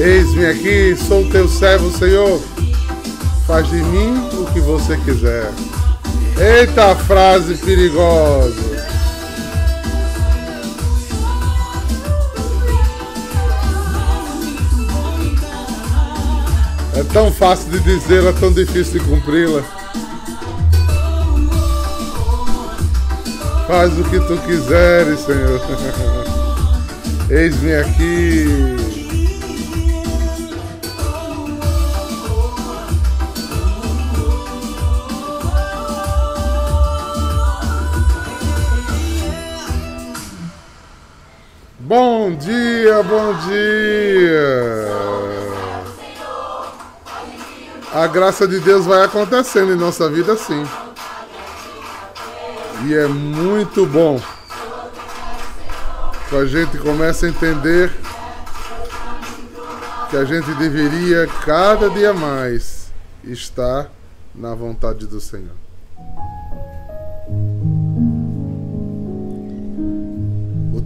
Eis-me aqui, sou teu servo, Senhor. Faz de mim o que você quiser. Eita frase perigosa. É tão fácil de dizer, é tão difícil de cumpri-la. Faz o que tu quiseres, Senhor. Eis-me aqui. Bom dia, bom dia. A graça de Deus vai acontecendo em nossa vida sim. E é muito bom que a gente comece a entender que a gente deveria cada dia mais estar na vontade do Senhor.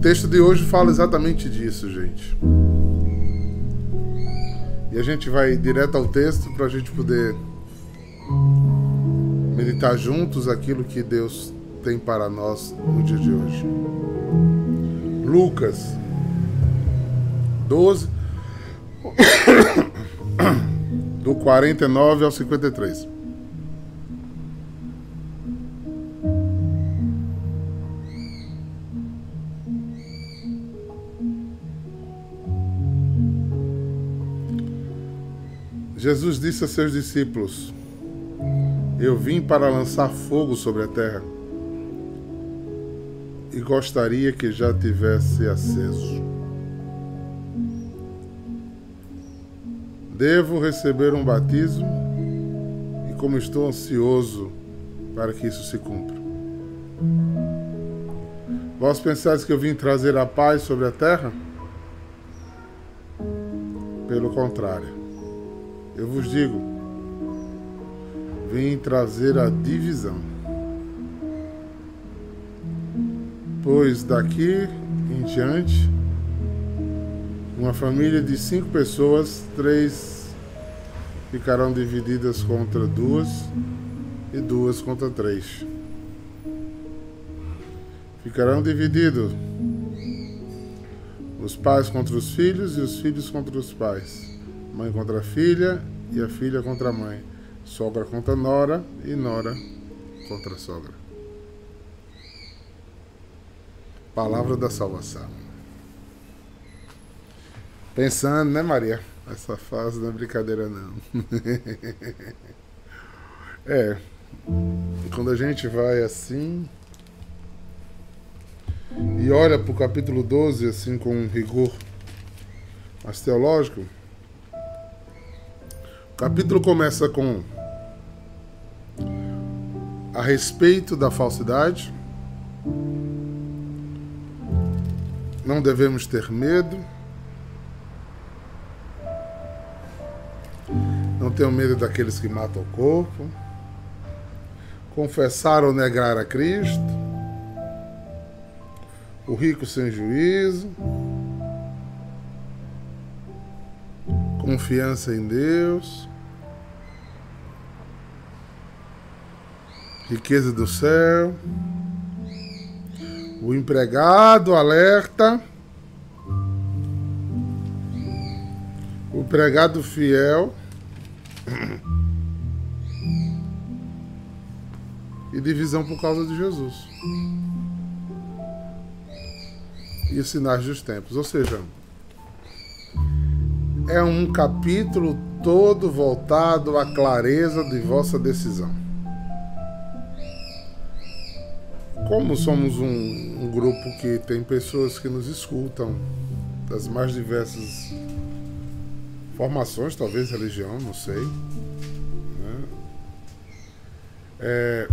Texto de hoje fala exatamente disso, gente. E a gente vai direto ao texto para a gente poder meditar juntos aquilo que Deus tem para nós no dia de hoje. Lucas 12, do 49 ao 53. Jesus disse a seus discípulos: Eu vim para lançar fogo sobre a terra e gostaria que já tivesse aceso. Devo receber um batismo e como estou ansioso para que isso se cumpra. Vós pensais que eu vim trazer a paz sobre a terra? Pelo contrário, eu vos digo, vim trazer a divisão. pois daqui em diante, uma família de cinco pessoas, três ficarão divididas contra duas e duas contra três. Ficarão divididos os pais contra os filhos e os filhos contra os pais, mãe contra filha e a filha contra a mãe, sogra contra nora e nora contra a sogra. Palavra da salvação. Pensando, né, Maria? Essa fase não é brincadeira, não. é. Quando a gente vai assim. E olha para o capítulo 12, assim, com rigor mais teológico. O capítulo começa com. A respeito da falsidade Não devemos ter medo. Não tenham medo daqueles que matam o corpo. Confessar ou negar a Cristo. O rico sem juízo. Confiança em Deus. Riqueza do céu. O empregado alerta. O empregado fiel. E divisão por causa de Jesus. E os sinais dos tempos. Ou seja, é um capítulo todo voltado à clareza de vossa decisão. como somos um, um, grupo que tem pessoas que nos escutam das mais diversas formações, talvez religião, não sei. Né? É,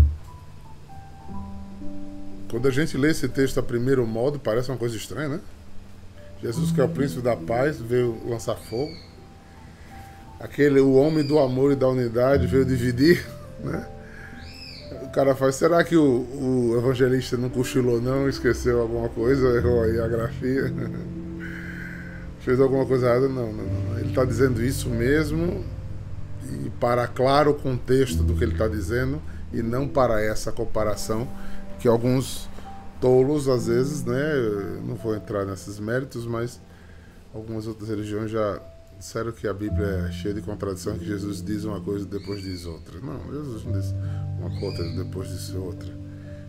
quando a gente lê esse texto a primeiro modo, parece uma coisa estranha, né? Jesus, que é o príncipe da paz, veio lançar fogo. Aquele, o homem do amor e da unidade, veio dividir, né? cara faz, será que o, o evangelista não cochilou não, esqueceu alguma coisa, errou aí a grafia? Fez alguma coisa errada? Não, não, não. Ele está dizendo isso mesmo e para claro o contexto do que ele está dizendo e não para essa comparação que alguns tolos às vezes, né, não vou entrar nesses méritos, mas algumas outras religiões já disseram que a Bíblia é cheia de contradição, que Jesus diz uma coisa e depois diz outra. Não, Jesus não diz uma coisa e depois diz outra.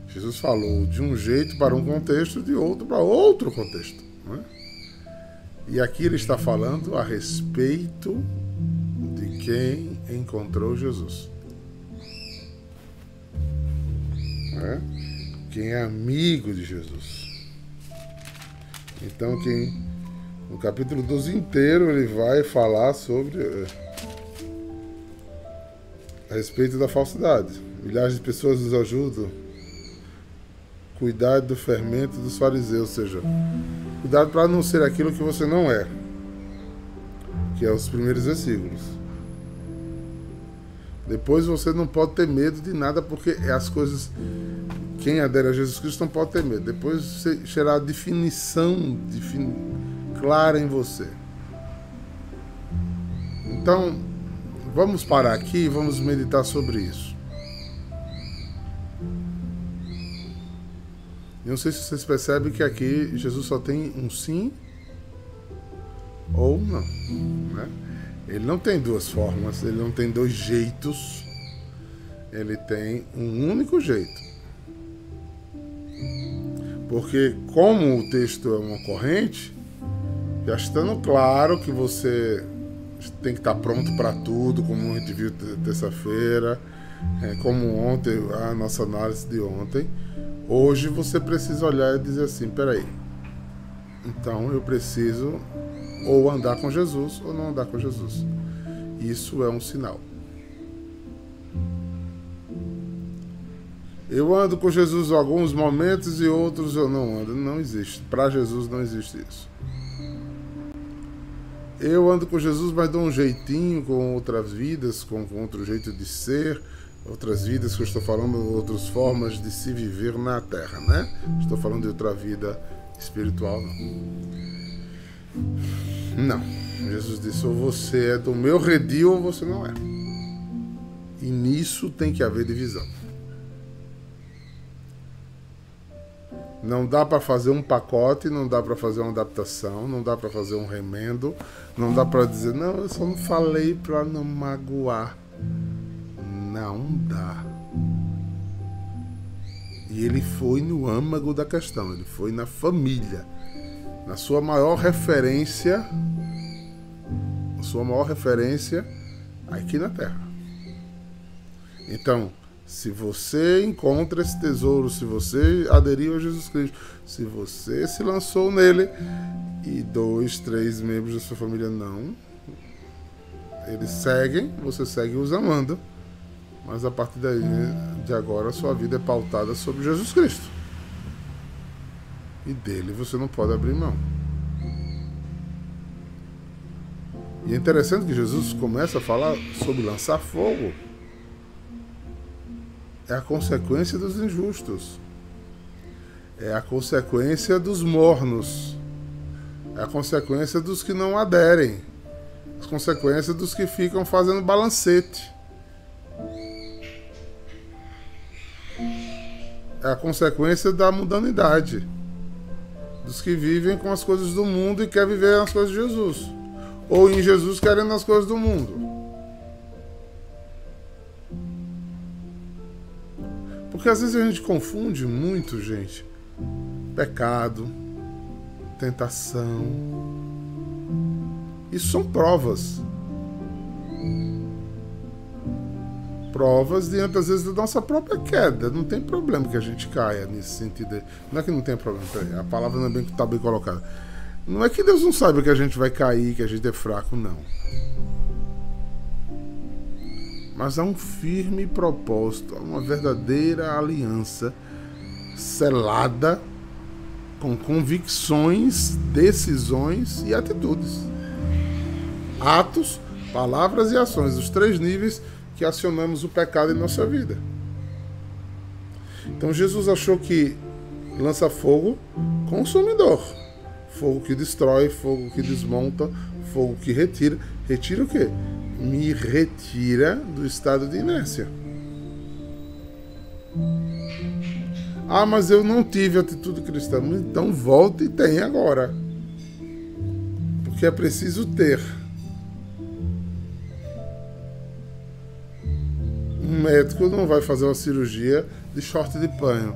Jesus falou de um jeito para um contexto, de outro para outro contexto. Né? E aqui ele está falando a respeito de quem encontrou Jesus. Né? Quem é amigo de Jesus. Então, quem no capítulo 12 inteiro ele vai falar sobre eh, a respeito da falsidade. Milhares de pessoas nos ajudam. Cuidado do fermento dos fariseus, ou seja, cuidado para não ser aquilo que você não é. Que é os primeiros versículos. Depois você não pode ter medo de nada, porque as coisas. Quem adere a Jesus Cristo não pode ter medo. Depois será a definição, defini, clara em você. Então, vamos parar aqui e vamos meditar sobre isso. Eu não sei se vocês percebem que aqui Jesus só tem um sim ou não. Né? Ele não tem duas formas, ele não tem dois jeitos, ele tem um único jeito. Porque, como o texto é uma corrente, já estando claro que você tem que estar pronto para tudo, como a gente viu terça-feira, é, como ontem, a nossa análise de ontem. Hoje você precisa olhar e dizer assim: peraí, então eu preciso ou andar com Jesus ou não andar com Jesus. Isso é um sinal. Eu ando com Jesus alguns momentos e outros eu não ando. Não existe. Para Jesus não existe isso. Eu ando com Jesus, mas dou um jeitinho com outras vidas, com, com outro jeito de ser, outras vidas que eu estou falando, outras formas de se viver na Terra, né? Estou falando de outra vida espiritual, não. Não. Jesus disse: ou você é do meu redil ou você não é. E nisso tem que haver divisão. Não dá para fazer um pacote, não dá para fazer uma adaptação, não dá para fazer um remendo, não dá para dizer, não, eu só não falei para não magoar. Não dá. E ele foi no âmago da questão, ele foi na família, na sua maior referência, sua maior referência aqui na Terra. Então, se você encontra esse tesouro, se você aderiu a Jesus Cristo, se você se lançou nele e dois, três membros da sua família não, eles seguem, você segue os amando, mas a partir daí, de agora, a sua vida é pautada sobre Jesus Cristo. E dele você não pode abrir mão. E é interessante que Jesus começa a falar sobre lançar fogo é a consequência dos injustos, é a consequência dos mornos, é a consequência dos que não aderem, as consequências dos que ficam fazendo balancete. É a consequência da mundanidade, dos que vivem com as coisas do mundo e querem viver as coisas de Jesus, ou em Jesus querendo as coisas do mundo. Porque às vezes a gente confunde muito, gente. Pecado, tentação. Isso são provas. Provas diante, às vezes, da nossa própria queda. Não tem problema que a gente caia nesse sentido. Não é que não tem problema, a palavra não é bem está bem colocada. Não é que Deus não saiba que a gente vai cair, que a gente é fraco, não mas há um firme propósito, uma verdadeira aliança selada com convicções, decisões e atitudes. Atos, palavras e ações, os três níveis que acionamos o pecado em nossa vida. Então Jesus achou que lança fogo consumidor, Fogo que destrói, fogo que desmonta, fogo que retira. Retira o quê? Me retira do estado de inércia. Ah, mas eu não tive atitude cristã. Então volte e tenha agora. Porque é preciso ter. Um médico não vai fazer uma cirurgia de short de panho.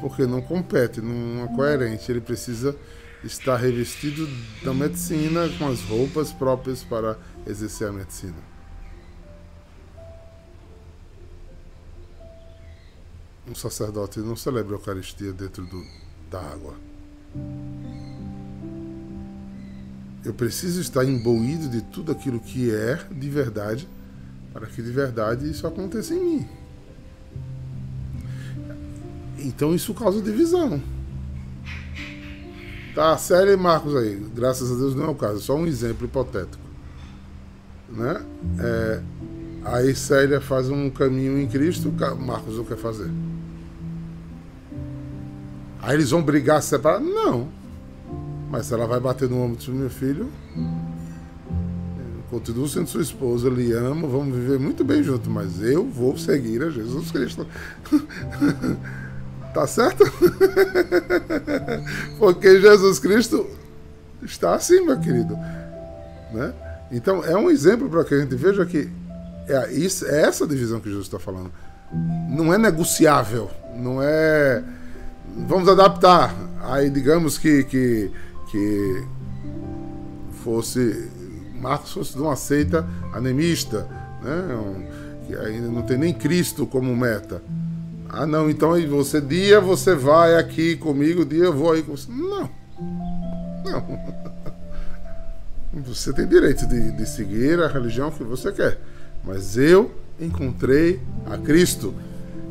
Porque não compete, não é coerente. Ele precisa estar revestido da medicina com as roupas próprias para exercer a medicina. um sacerdote não celebra a Eucaristia dentro do, da água. Eu preciso estar imbuído de tudo aquilo que é de verdade, para que de verdade isso aconteça em mim. Então isso causa divisão. Tá, sério, Marcos aí. Graças a Deus não é o caso, só um exemplo hipotético. Né? É, aí Célia faz um caminho em Cristo, Marcos não quer fazer. Aí eles vão brigar separados? Não. Mas se ela vai bater no ombro do meu filho, continuo sendo sua esposa, lhe amo, vamos viver muito bem juntos, mas eu vou seguir a Jesus Cristo. tá certo? Porque Jesus Cristo está assim, meu querido. Né? Então é um exemplo para que a gente veja que é, isso, é essa divisão que Jesus está falando. Não é negociável, não é vamos adaptar. Aí digamos que, que, que fosse Marcos fosse de uma seita anemista, né? que ainda não tem nem Cristo como meta. Ah, não, então você dia você vai aqui comigo, dia eu vou aí com você. Não. Não. Você tem direito de, de seguir a religião que você quer. Mas eu encontrei a Cristo.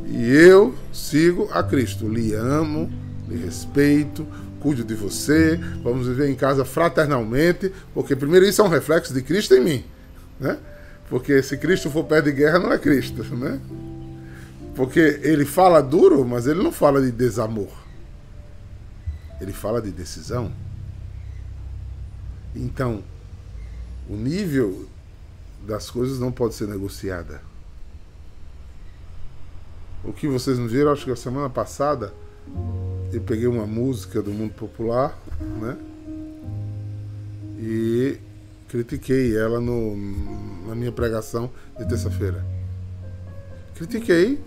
E eu sigo a Cristo. Lhe amo, lhe respeito, cuido de você, vamos viver em casa fraternalmente, porque primeiro isso é um reflexo de Cristo em mim, né? Porque se Cristo for pé de guerra, não é Cristo, né? Porque ele fala duro, mas ele não fala de desamor. Ele fala de decisão. Então, o nível das coisas não pode ser negociada. O que vocês não viram, acho que a semana passada eu peguei uma música do mundo popular, né? E critiquei ela no, na minha pregação de terça-feira. Critiquei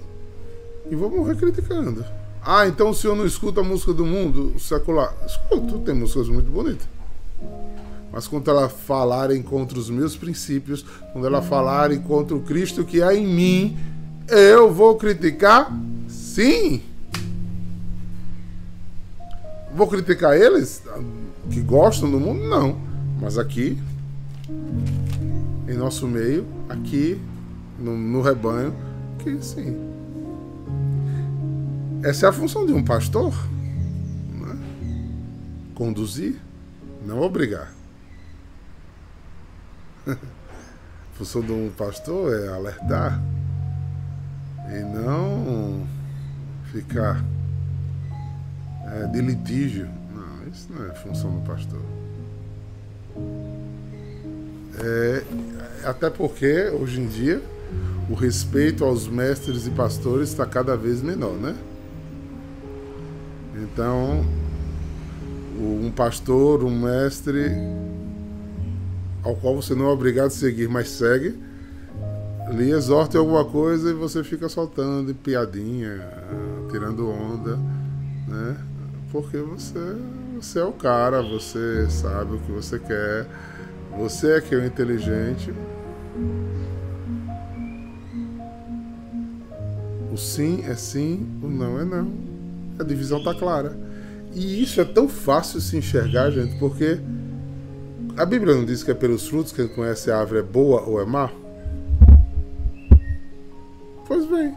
e vou morrer criticando. Ah, então o senhor não escuta a música do mundo secular? Escuto, tem músicas muito bonitas. Mas quando ela falarem contra os meus princípios, quando ela falarem contra o Cristo que há em mim, eu vou criticar? Sim. Vou criticar eles que gostam do mundo? Não. Mas aqui, em nosso meio, aqui no, no rebanho, que sim. Essa é a função de um pastor. Né? Conduzir, não obrigar. a função de um pastor é alertar e não ficar é, de litígio. Não, isso não é função do pastor. É, até porque, hoje em dia, o respeito aos mestres e pastores está cada vez menor, né? Então, um pastor, um mestre, ao qual você não é obrigado a seguir, mas segue, lhe exorta alguma coisa e você fica soltando piadinha, tirando onda, né? Porque você, você é o cara, você sabe o que você quer, você é que é o inteligente. O sim é sim, o não é não. A divisão tá clara. E isso é tão fácil se enxergar, gente, porque a Bíblia não diz que é pelos frutos que quem conhece a árvore é boa ou é má? Pois bem,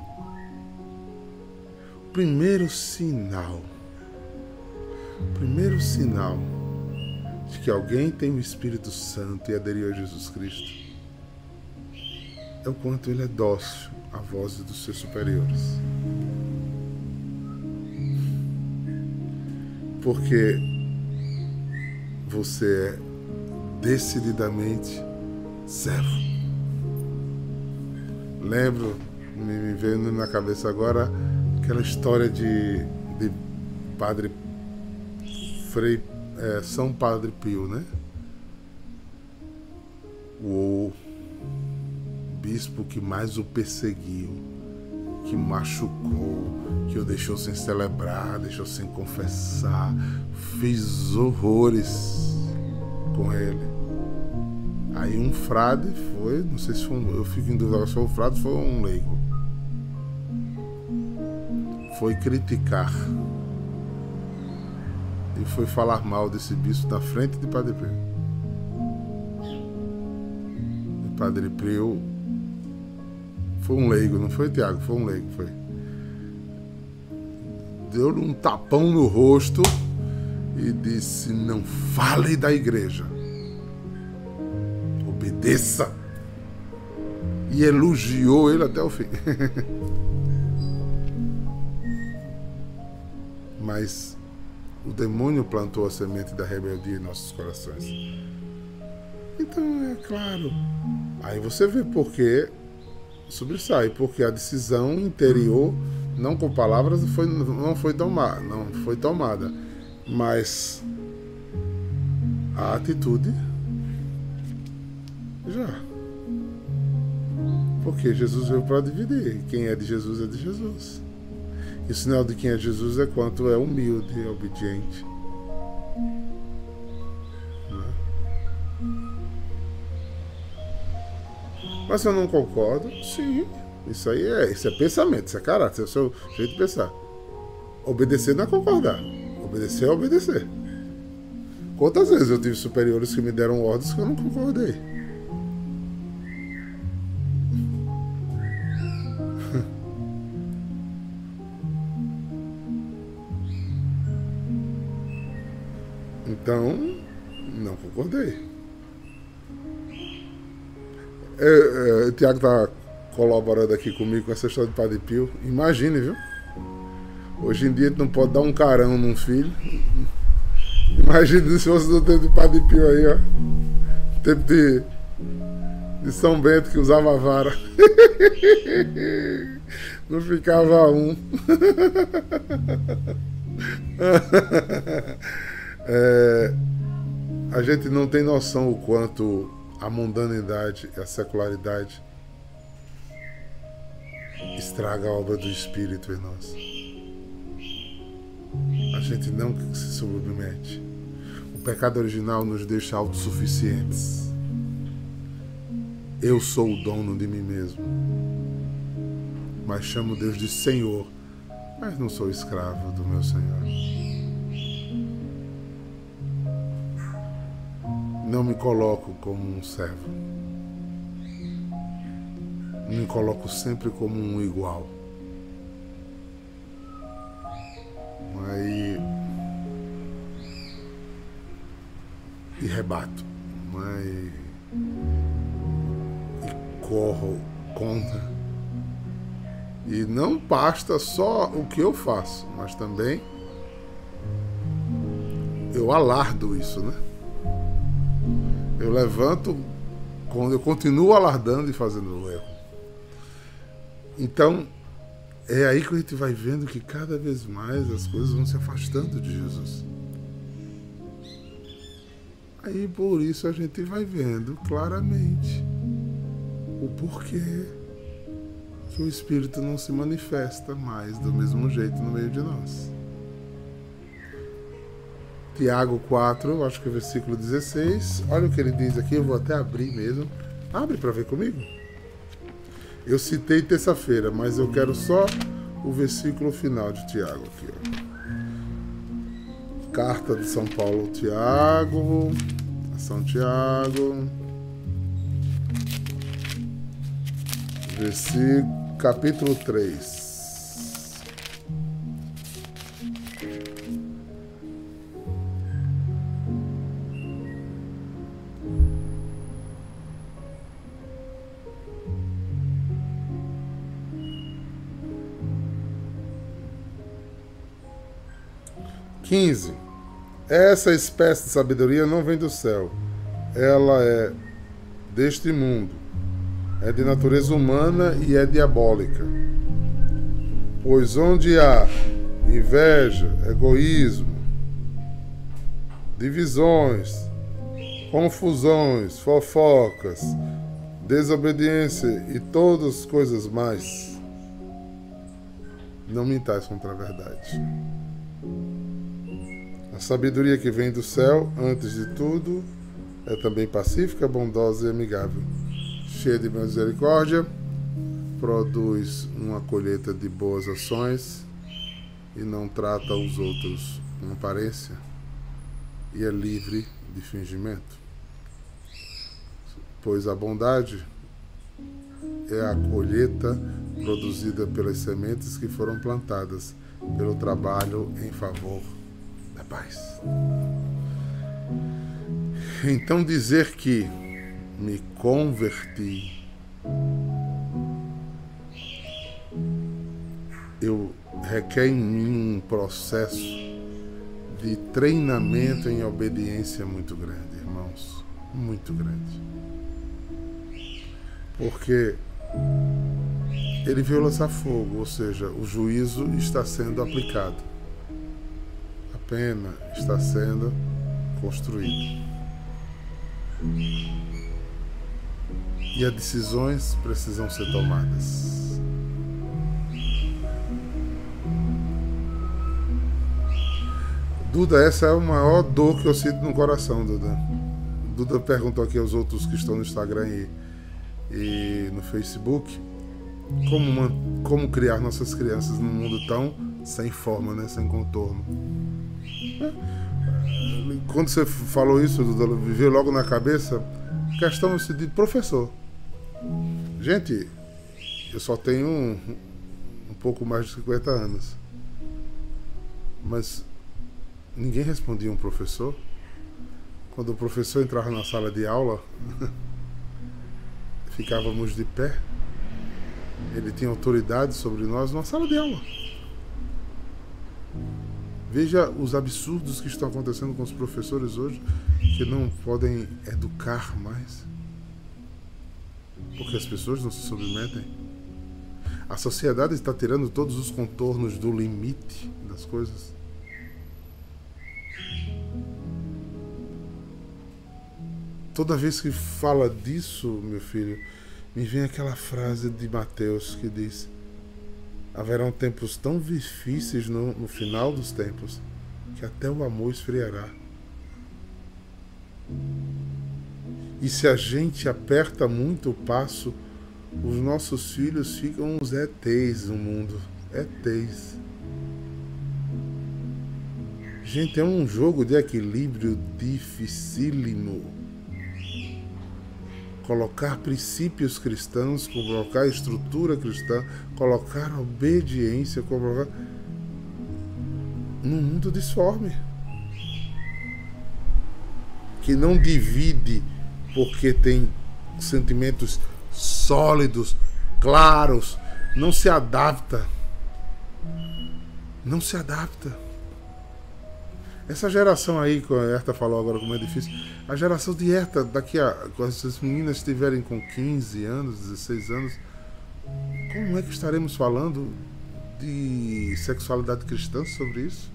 primeiro sinal, primeiro sinal de que alguém tem o Espírito Santo e aderiu a Jesus Cristo é o quanto ele é dócil à voz dos seus superiores. Porque você é decididamente servo. Lembro, me veio na cabeça agora aquela história de, de Padre Frei é, São Padre Pio, né? O bispo que mais o perseguiu, que machucou, que o deixou sem celebrar, deixou sem confessar, fez horrores com ele. Aí um frade foi, não sei se foi um, eu fico em dúvida se foi um frade foi um leigo. Foi criticar e foi falar mal desse bispo na frente de Padre Pio. E Padre Pio foi um leigo, não foi, Tiago? Foi um leigo, foi. Deu-lhe um tapão no rosto e disse: Não fale da igreja. Obedeça. E elogiou ele até o fim. Mas o demônio plantou a semente da rebeldia em nossos corações. Então, é claro. Aí você vê por que sobressai, porque a decisão interior, não com palavras, foi, não, foi tomada, não foi tomada, mas a atitude já. Porque Jesus veio para dividir. Quem é de Jesus é de Jesus. E o sinal de quem é Jesus é quanto é humilde e obediente. É? Mas eu não concordo, sim. Isso aí é, isso é pensamento, isso é caráter, isso é o seu jeito de pensar. Obedecer não é concordar. Obedecer é obedecer. Quantas vezes eu tive superiores que me deram ordens que eu não concordei? Então, não concordei. É, é, Tiago está colaborando aqui comigo com essa história de Padre Pio. Imagine, viu? Hoje em dia tu não pode dar um carão num filho. Imagine se fosse do tempo de Padre Pio aí, ó. Tempo de, de São Bento que usava a vara. Não ficava um. É, a gente não tem noção o quanto a mundanidade e a secularidade estraga a obra do Espírito em nós. Gente não se submete. O pecado original nos deixa autossuficientes. Eu sou o dono de mim mesmo. Mas chamo Deus de Senhor, mas não sou escravo do meu Senhor. não me coloco como um servo. Me coloco sempre como um igual. Aí. E rebato. Mas. E corro contra. E não basta só o que eu faço, mas também eu alardo isso, né? eu levanto quando eu continuo alardando e fazendo o erro. Então, é aí que a gente vai vendo que cada vez mais as coisas vão se afastando de Jesus. Aí por isso a gente vai vendo claramente o porquê que o Espírito não se manifesta mais do mesmo jeito no meio de nós. Tiago 4, acho que é o versículo 16. Olha o que ele diz aqui, eu vou até abrir mesmo. Abre para ver comigo. Eu citei terça-feira, mas eu quero só o versículo final de Tiago aqui. Ó. Carta de São Paulo, Tiago. São Tiago. Versículo, capítulo 3. 15. Essa espécie de sabedoria não vem do céu. Ela é deste mundo. É de natureza humana e é diabólica. Pois onde há inveja, egoísmo, divisões, confusões, fofocas, desobediência e todas as coisas mais, não mintais contra a verdade. A sabedoria que vem do céu, antes de tudo, é também pacífica, bondosa e amigável, cheia de misericórdia, produz uma colheita de boas ações e não trata os outros com aparência e é livre de fingimento. Pois a bondade é a colheita produzida pelas sementes que foram plantadas pelo trabalho em favor paz. Então dizer que me converti, eu requer em mim um processo de treinamento em obediência muito grande, irmãos, muito grande. Porque ele veio lançar fogo, ou seja, o juízo está sendo aplicado. Pena está sendo construída. E as decisões precisam ser tomadas. Duda, essa é a maior dor que eu sinto no coração, Duda. Duda perguntou aqui aos outros que estão no Instagram e, e no Facebook como, uma, como criar nossas crianças num mundo tão sem forma, né? sem contorno. Quando você falou isso, me veio logo na cabeça a questão de professor. Gente, eu só tenho um, um pouco mais de 50 anos. Mas ninguém respondia um professor. Quando o professor entrava na sala de aula, ficávamos de pé. Ele tinha autoridade sobre nós numa sala de aula. Veja os absurdos que estão acontecendo com os professores hoje, que não podem educar mais. Porque as pessoas não se submetem. A sociedade está tirando todos os contornos do limite das coisas. Toda vez que fala disso, meu filho, me vem aquela frase de Mateus que diz: Haverão tempos tão difíceis no, no final dos tempos que até o amor esfriará. E se a gente aperta muito o passo, os nossos filhos ficam uns ETs no mundo. ETs. Gente, é um jogo de equilíbrio dificílimo colocar princípios cristãos, colocar estrutura cristã, colocar obediência, colocar num mundo disforme que não divide porque tem sentimentos sólidos, claros, não se adapta. Não se adapta. Essa geração aí, que a Herta falou agora como é difícil, a geração de Herta, daqui a. Quando essas meninas estiverem com 15 anos, 16 anos, como é que estaremos falando de sexualidade cristã sobre isso?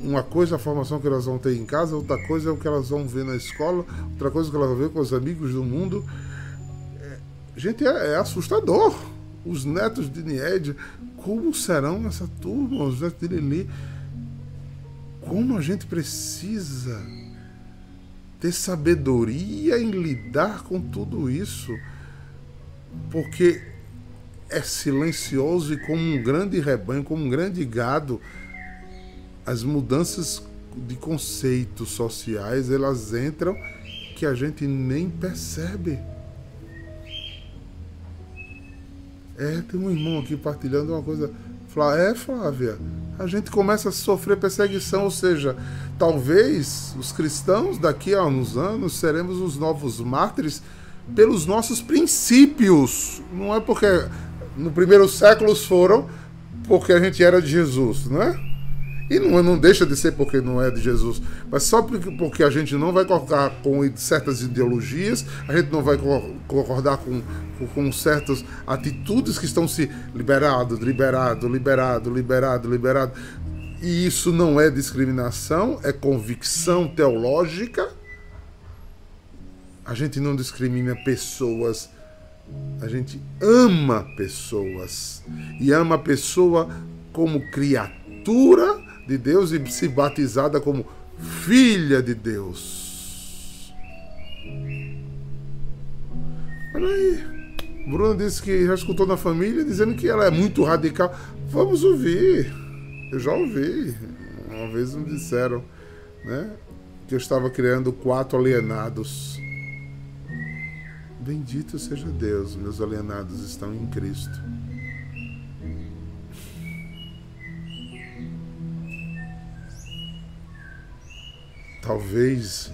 Uma coisa é a formação que elas vão ter em casa, outra coisa é o que elas vão ver na escola, outra coisa é o que elas vão ver com os amigos do mundo. É, gente, é, é assustador. Os netos de Nied, como serão essa turma? Os netos de Lili como a gente precisa ter sabedoria em lidar com tudo isso, porque é silencioso e como um grande rebanho, como um grande gado, as mudanças de conceitos sociais elas entram que a gente nem percebe. É, tem um irmão aqui partilhando uma coisa. É, Flávia, a gente começa a sofrer perseguição, ou seja, talvez os cristãos daqui a uns anos seremos os novos mártires pelos nossos princípios. Não é porque no primeiro século foram porque a gente era de Jesus, não é? E não, não deixa de ser porque não é de Jesus, mas só porque, porque a gente não vai concordar com certas ideologias, a gente não vai concordar com, com, com certas atitudes que estão se liberado, liberado, liberado, liberado, liberado. E isso não é discriminação, é convicção teológica. A gente não discrimina pessoas, a gente ama pessoas. E ama a pessoa como criatura de Deus e se batizada como filha de Deus. Olha aí. Bruno disse que já escutou na família dizendo que ela é muito radical. Vamos ouvir. Eu já ouvi. Uma vez me disseram, né? Que eu estava criando quatro alienados. Bendito seja Deus, meus alienados estão em Cristo. Talvez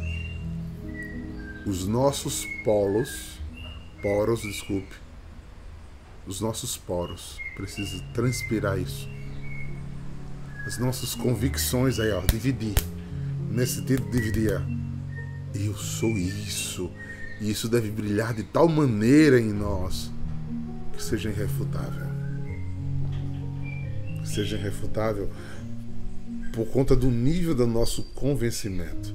os nossos polos, poros, desculpe, os nossos poros precisam transpirar isso. As nossas convicções aí, ó, dividir. Nesse sentido, dividir. Eu sou isso. E isso deve brilhar de tal maneira em nós que seja irrefutável. Que seja irrefutável por conta do nível do nosso convencimento,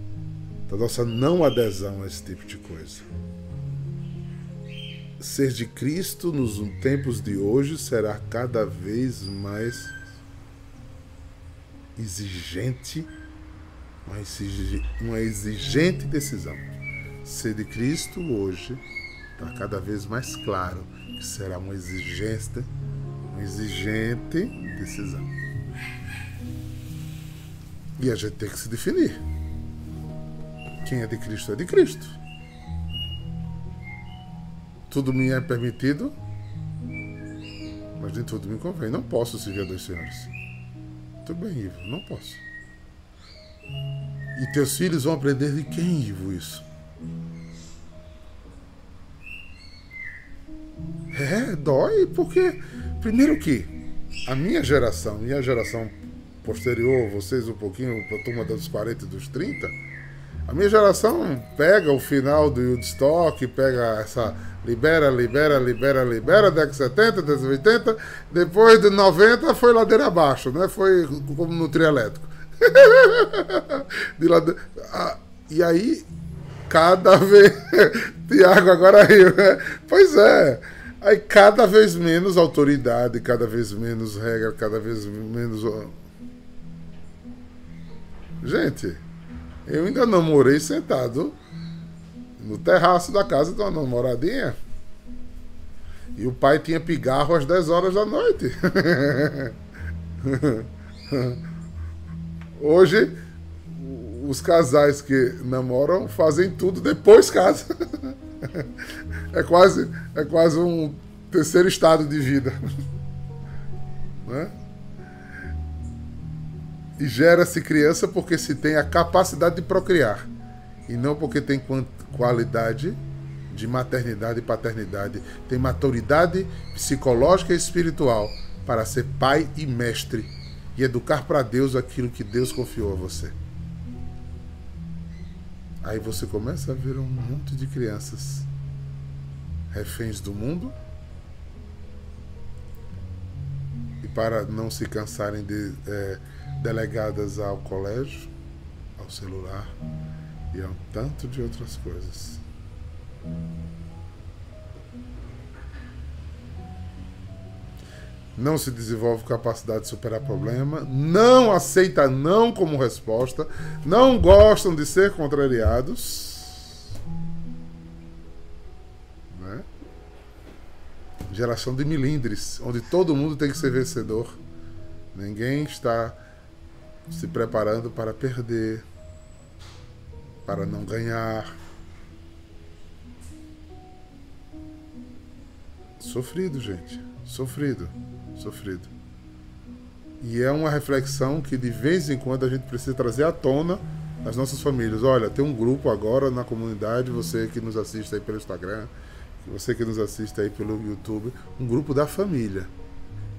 da nossa não adesão a esse tipo de coisa. Ser de Cristo nos tempos de hoje será cada vez mais exigente, uma exigente decisão. Ser de Cristo hoje está cada vez mais claro que será uma exigente, uma exigente decisão. E a gente tem que se definir. Quem é de Cristo é de Cristo. Tudo me é permitido, mas nem tudo me convém. Não posso servir a dois senhores. Tudo bem, Ivo, não posso. E teus filhos vão aprender de quem, Ivo, isso? É, dói, porque, primeiro que a minha geração, minha geração posterior, vocês um pouquinho, a turma dos 40 e dos 30, a minha geração pega o final do Woodstock, pega essa libera, libera, libera, libera, década 70, década 80, depois de 90 foi ladeira abaixo, né? Foi como no trio elétrico. de lade... ah, e aí, cada vez. Tiago agora riu, né? Pois é. Aí cada vez menos autoridade, cada vez menos regra, cada vez menos Gente, eu ainda namorei sentado no terraço da casa de uma namoradinha. E o pai tinha pigarro às 10 horas da noite. Hoje, os casais que namoram fazem tudo depois casa. É quase, é quase um terceiro estado de vida. Né? E gera-se criança porque se tem a capacidade de procriar. E não porque tem qualidade de maternidade e paternidade, tem maturidade psicológica e espiritual para ser pai e mestre e educar para Deus aquilo que Deus confiou a você. Aí você começa a ver um monte de crianças reféns do mundo. E para não se cansarem de é, delegadas ao colégio, ao celular e a um tanto de outras coisas. Não se desenvolve capacidade de superar problema, não aceita não como resposta, não gostam de ser contrariados. Né? Geração de milindres, onde todo mundo tem que ser vencedor. Ninguém está se preparando para perder, para não ganhar. Sofrido, gente. Sofrido. Sofrido. E é uma reflexão que de vez em quando a gente precisa trazer à tona nas nossas famílias. Olha, tem um grupo agora na comunidade, você que nos assiste aí pelo Instagram, você que nos assiste aí pelo YouTube, um grupo da família.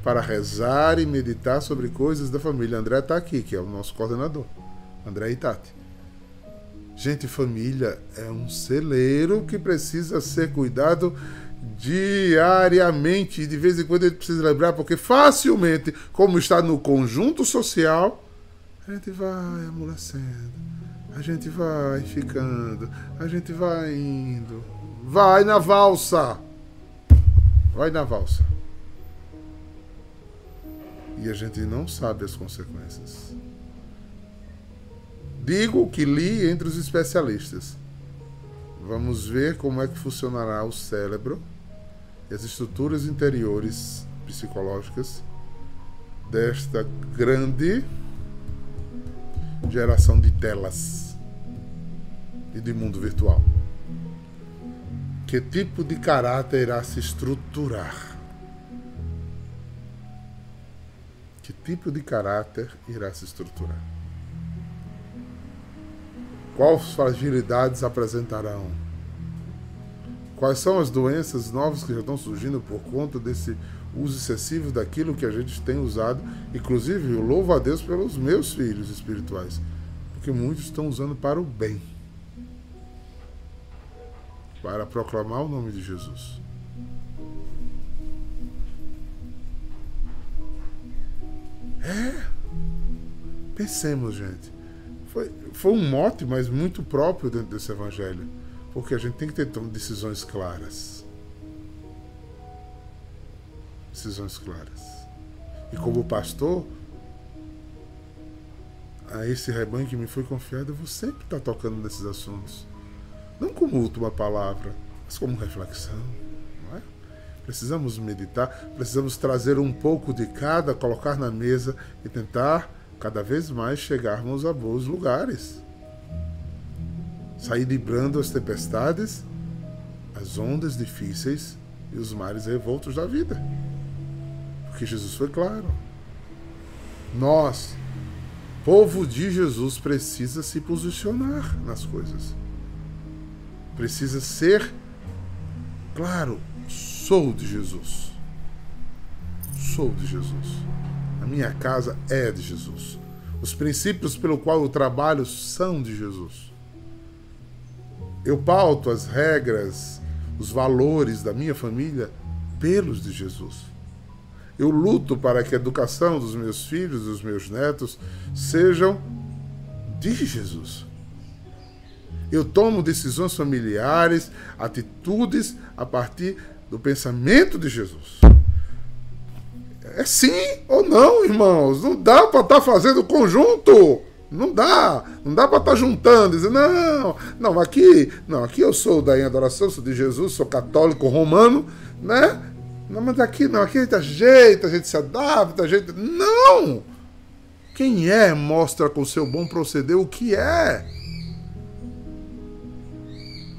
Para rezar e meditar sobre coisas da família. André está aqui, que é o nosso coordenador. André Itati. Gente, família é um celeiro que precisa ser cuidado diariamente. De vez em quando a gente precisa lembrar, porque facilmente, como está no conjunto social, a gente vai amolecendo, a gente vai ficando, a gente vai indo. Vai na valsa! Vai na valsa. E a gente não sabe as consequências. Digo o que li entre os especialistas. Vamos ver como é que funcionará o cérebro e as estruturas interiores psicológicas desta grande geração de telas e de mundo virtual. Que tipo de caráter irá se estruturar? Tipo de caráter irá se estruturar? Quais fragilidades apresentarão? Quais são as doenças novas que já estão surgindo por conta desse uso excessivo daquilo que a gente tem usado? Inclusive, eu louvo a Deus pelos meus filhos espirituais, porque muitos estão usando para o bem para proclamar o nome de Jesus. É. Pensemos, gente. Foi, foi um mote, mas muito próprio dentro desse evangelho. Porque a gente tem que ter decisões claras. Decisões claras. E como pastor, a esse rebanho que me foi confiado, eu vou sempre estar tocando nesses assuntos. Não como última palavra, mas como reflexão. Precisamos meditar, precisamos trazer um pouco de cada, colocar na mesa e tentar cada vez mais chegarmos a bons lugares. Sair librando as tempestades, as ondas difíceis e os mares revoltos da vida. Porque Jesus foi claro. Nós, povo de Jesus, precisa se posicionar nas coisas. Precisa ser claro, sou de Jesus. Sou de Jesus. A minha casa é de Jesus. Os princípios pelo qual eu trabalho são de Jesus. Eu pauto as regras, os valores da minha família pelos de Jesus. Eu luto para que a educação dos meus filhos, dos meus netos, sejam de Jesus. Eu tomo decisões familiares, atitudes a partir do pensamento de Jesus. É sim ou não, irmãos. Não dá para estar tá fazendo conjunto. Não dá. Não dá para estar tá juntando, dizendo, não, não, aqui, não, aqui eu sou da adoração, sou de Jesus, sou católico romano, né? Não, mas aqui não, aqui a gente ajeita, a gente se adapta, a gente. Não! Quem é mostra com seu bom proceder o que é.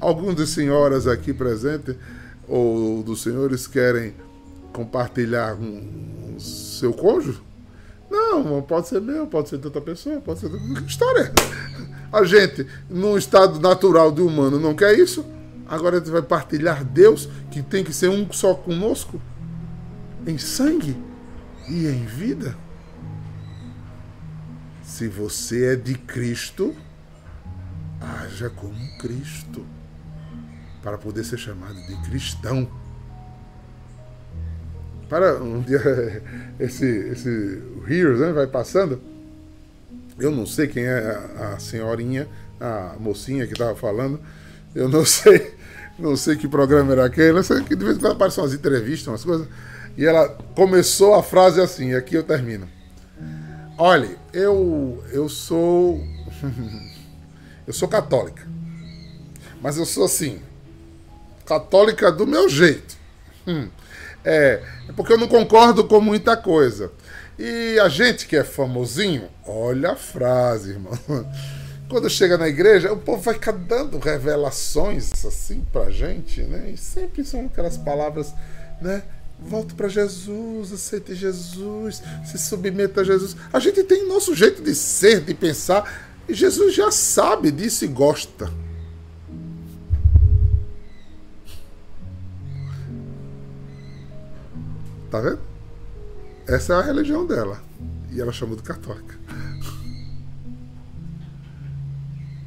Alguns das senhoras aqui presentes ou dos senhores querem compartilhar com seu cônjuge? Não, pode ser meu, pode ser de outra pessoa, pode ser. Que história é? A gente, num estado natural de humano, não quer isso? Agora a gente vai partilhar Deus, que tem que ser um só conosco, em sangue e em vida? Se você é de Cristo, haja como Cristo para poder ser chamado de cristão. Para um dia esse, esse Heroes né, vai passando, eu não sei quem é a, senhorinha, a mocinha que estava falando, eu não sei, não sei que programa era aquele, eu sei que de vez em quando aparecem umas entrevistas, umas coisas, e ela começou a frase assim, aqui eu termino. Olhe, eu, eu sou. eu sou católica. Mas eu sou assim, católica do meu jeito. Hum. É, é porque eu não concordo com muita coisa. E a gente que é famosinho, olha a frase, irmão. Quando chega na igreja, o povo vai dando revelações assim pra gente, né? E sempre são aquelas palavras, né? Volte para Jesus, aceite Jesus, se submeta a Jesus. A gente tem nosso jeito de ser, de pensar, e Jesus já sabe disso e gosta. Tá vendo? essa é a religião dela. E ela chamou de católica.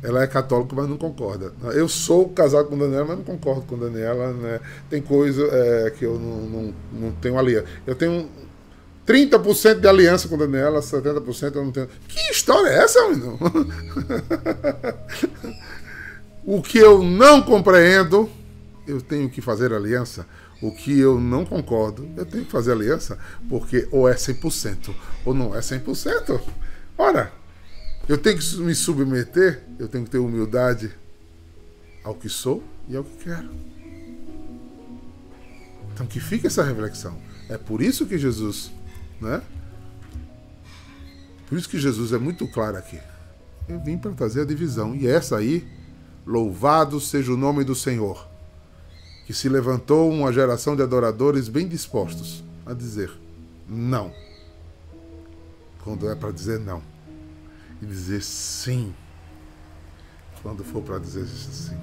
Ela é católica, mas não concorda. Eu sou casado com Daniela, mas não concordo com Daniela. Né? Tem coisa é, que eu não, não, não tenho aliança. Eu tenho 30% de aliança com Daniela, 70% eu não tenho. Que história é essa, menino? o que eu não compreendo, eu tenho que fazer aliança. O que eu não concordo, eu tenho que fazer aliança, porque ou é 100% ou não é 100%. Ora, eu tenho que me submeter, eu tenho que ter humildade ao que sou e ao que quero. Então que fique essa reflexão. É por isso que Jesus, né? Por isso que Jesus é muito claro aqui. Eu vim para trazer a divisão. E essa aí, louvado seja o nome do Senhor, que se levantou uma geração de adoradores bem dispostos a dizer não. Quando é para dizer não e dizer sim quando for para dizer sim.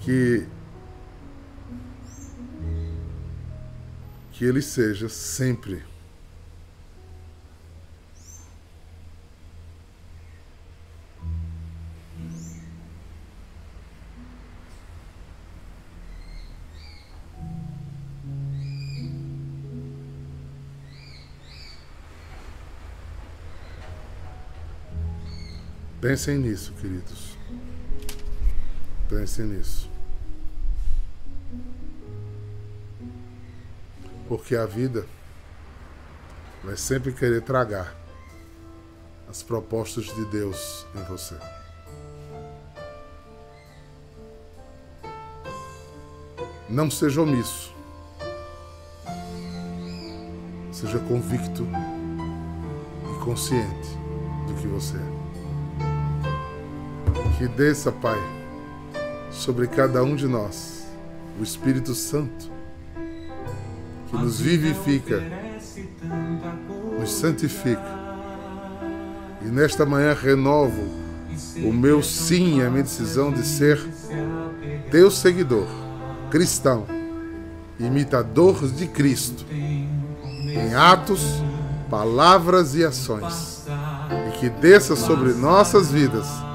Que que ele seja sempre Pensem nisso, queridos. Pensem nisso. Porque a vida vai sempre querer tragar as propostas de Deus em você. Não seja omisso. Seja convicto e consciente do que você é que desça, Pai, sobre cada um de nós. O Espírito Santo que nos vivifica, nos santifica. E nesta manhã renovo o meu sim, a minha decisão de ser teu seguidor, cristão, imitador de Cristo, em atos, palavras e ações, e que desça sobre nossas vidas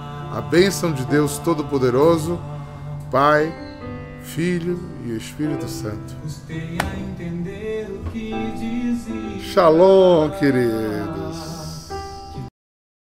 a bênção de Deus Todo-Poderoso, Pai, Filho e Espírito Santo. Shalom, queridos.